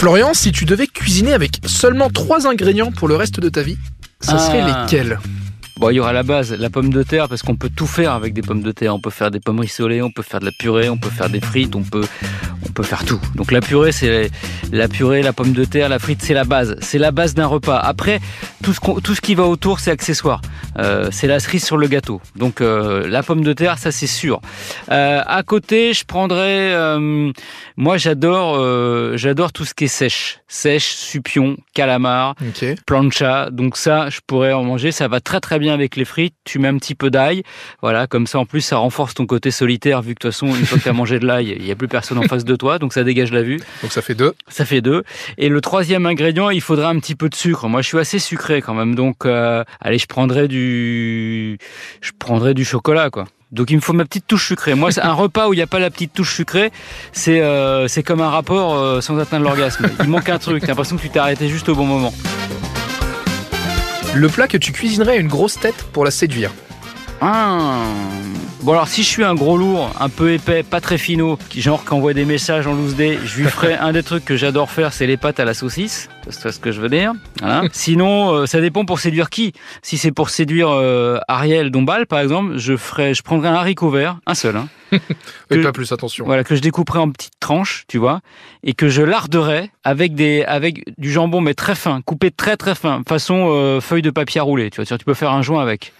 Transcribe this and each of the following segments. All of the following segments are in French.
Florian, si tu devais cuisiner avec seulement trois ingrédients pour le reste de ta vie, ça serait Ah. lesquels? Bon, il y aura la base, la pomme de terre, parce qu'on peut tout faire avec des pommes de terre. On peut faire des pommes rissolées, on peut faire de la purée, on peut faire des frites, on peut, on peut faire tout. Donc la purée, c'est la purée, la pomme de terre, la frite, c'est la base. C'est la base d'un repas. Après, tout ce, qu'on- tout ce qui va autour, c'est accessoire. Euh, c'est la cerise sur le gâteau. Donc euh, la pomme de terre, ça c'est sûr. Euh, à côté, je prendrais. moi, j'adore, j'adore tout ce qui est sèche, sèche, supion, calamar plancha. Donc ça, je pourrais en manger. Ça va très très bien avec les frites. Tu mets un petit peu d'ail. Voilà, comme ça en plus, ça renforce ton côté solitaire vu que de toute façon, une fois que tu as mangé de l'ail, il n'y a plus personne en face de toi. Donc ça dégage la vue. Donc ça fait deux. Ça fait deux. Et le troisième ingrédient, il faudra un petit peu de sucre. Moi, je suis assez sucré quand même. Donc, euh, allez, je prendrai du, je prendrai du chocolat, quoi. Donc il me faut ma petite touche sucrée. Moi, c'est un repas où il n'y a pas la petite touche sucrée, c'est euh, c'est comme un rapport euh, sans atteindre l'orgasme. Il manque un truc. T'as l'impression que tu t'es arrêté juste au bon moment. Le plat que tu cuisinerais à une grosse tête pour la séduire. Ah. Bon alors si je suis un gros lourd, un peu épais, pas très finot, qui genre qui envoie des messages en loose day, je lui ferai un des trucs que j'adore faire, c'est les pâtes à la saucisse. C'est ce que je veux dire? Voilà. Sinon, euh, ça dépend pour séduire qui. Si c'est pour séduire euh, Ariel Dombal par exemple, je ferai, je prendrai un haricot vert, un seul, hein, Et Que- pas plus, attention. voilà que je découperai en petites tranches, tu vois, et que je larderai avec des avec du jambon mais très fin, coupé très très fin, façon euh, feuille de papier à rouler. Tu vois, tu peux faire un joint avec.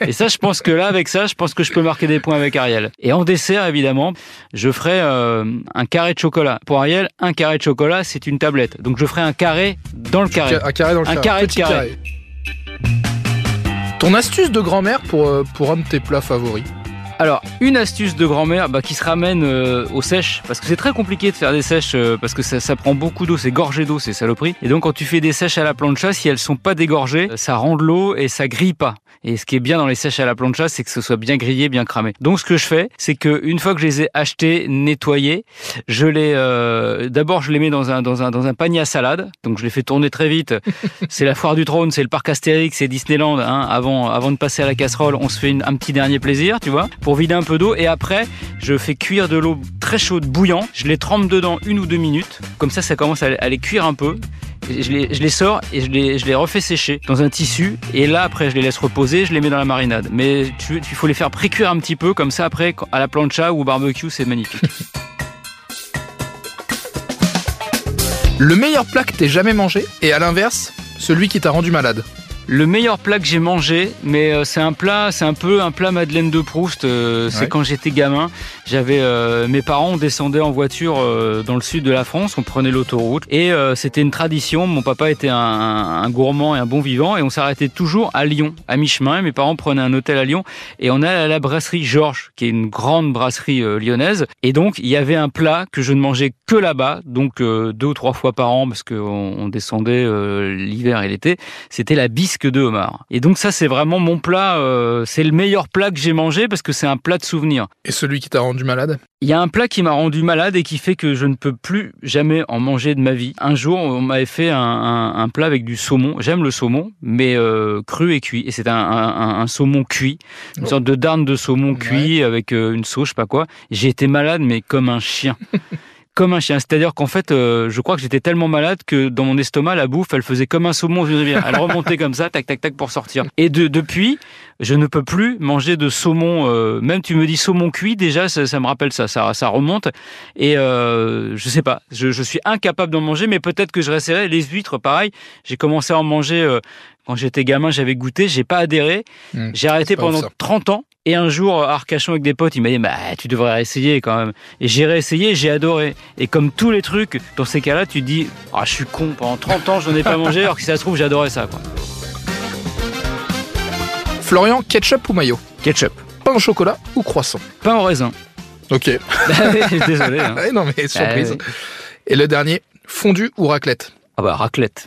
Et ça, je pense que là, avec ça, je pense que je peux marquer des points avec Ariel. Et en dessert, évidemment, je ferai euh, un carré de chocolat. Pour Ariel, un carré de chocolat, c'est une tablette. Donc je ferai un carré dans le carré. Un carré dans le Un carré. carré de carré. Ton astuce de grand-mère pour, euh, pour un de tes plats favoris? Alors, une astuce de grand-mère bah, qui se ramène euh, aux sèches, parce que c'est très compliqué de faire des sèches, euh, parce que ça, prend beaucoup d'eau, c'est gorgé d'eau, ces saloperies. Et donc, quand tu fais des sèches à la plancha, si elles sont pas dégorgées, euh, ça rend de l'eau et ça grille pas. Et ce qui est bien dans les sèches à la plancha, c'est que ce soit bien grillé, bien cramé. Donc, ce que je fais, c'est que une fois que je les ai achetés, nettoyés, je les, euh, d'abord, je les mets dans un, dans un, dans un panier à salade. Donc, je les fais tourner très vite. c'est la foire du trône, c'est le parc Astérix, c'est Disneyland. Hein. Avant, avant de passer à la casserole, on se fait une- un petit dernier plaisir, tu vois, pour vider un peu d'eau. Et après, je fais cuire de l'eau très chaude, bouillant. Je les trempe dedans une ou deux minutes. Comme ça, ça commence à, à les cuire un peu. Je les, sors et je les, refais sécher dans un tissu. Et là, après, je les laisse reposer, je les mets dans la marinade. Mais il faut les faire pré-cuire un petit peu, comme ça, après, à la plancha ou au barbecue, c'est magnifique. Le meilleur plat que t'aies jamais mangé et à l'inverse, celui qui t'a rendu malade. Le meilleur plat que j'ai mangé, mais euh, c'est un plat, c'est un peu un plat Madeleine de Proust. euh, c'est Ouais. quand j'étais gamin. J'avais euh, mes parents on descendait en voiture euh, dans le sud de la France, on prenait l'autoroute et euh, c'était une tradition. Mon papa était un, un gourmand et un bon vivant et on s'arrêtait toujours à Lyon, à mi-chemin. Mes parents prenaient un hôtel à Lyon et on allait à la brasserie Georges, qui est une grande brasserie euh, lyonnaise. Et donc il y avait un plat que je ne mangeais que là-bas, donc euh, deux ou trois fois par an parce qu'on on descendait euh, l'hiver et l'été c'était la bisque de homard. Et donc ça, c'est vraiment mon plat, euh, c'est le meilleur plat que j'ai mangé parce que c'est un plat de souvenir. Et celui qui t'a rendu malade? Il y a un plat qui m'a rendu malade et qui fait que je ne peux plus jamais en manger de ma vie. Un jour, on m'avait fait un, un- un plat avec du saumon. J'aime le saumon, mais euh, cru et cuit. Et c'est un, saumon cuit, une Oh. sorte de darne de saumon Ouais. cuit avec euh, une sauce, je sais pas quoi. J'ai été malade, mais comme un chien. comme un chien. C'est-à-dire qu'en fait, euh, je crois que j'étais tellement malade que dans mon estomac, la bouffe, elle faisait comme un saumon de rivière. Elle remontait comme ça, tac, tac, tac, pour sortir. Et de, depuis, je ne peux plus manger de saumon. euh, même tu me dis saumon cuit, déjà, ça, ça me rappelle ça, ça, ça remonte. Et euh, je sais pas, je, je suis incapable d'en manger, mais peut-être que je resterai. Les huîtres, pareil. J'ai commencé à en manger euh, quand j'étais gamin, j'avais goûté, j'ai pas adhéré. Hmm, J'ai arrêté pendant ça. 30 ans. Et un jour, Arcachon avec des potes, il m'a dit bah, Tu devrais essayer quand même. Et j'ai réessayé, j'ai adoré. Et comme tous les trucs, dans ces cas-là, tu te dis Ah, je suis con, pendant 30 ans, je n'en ai pas mangé, alors que si ça se trouve, j'adorais ça. Quoi. Florian, ketchup ou mayo? Ketchup. Pain au chocolat ou croissant? Pain au raisin. Ok. Bah oui, Désolé. hein. Non mais surprise. Ah, oui. Et le dernier, fondu ou raclette? Ah bah, raclette.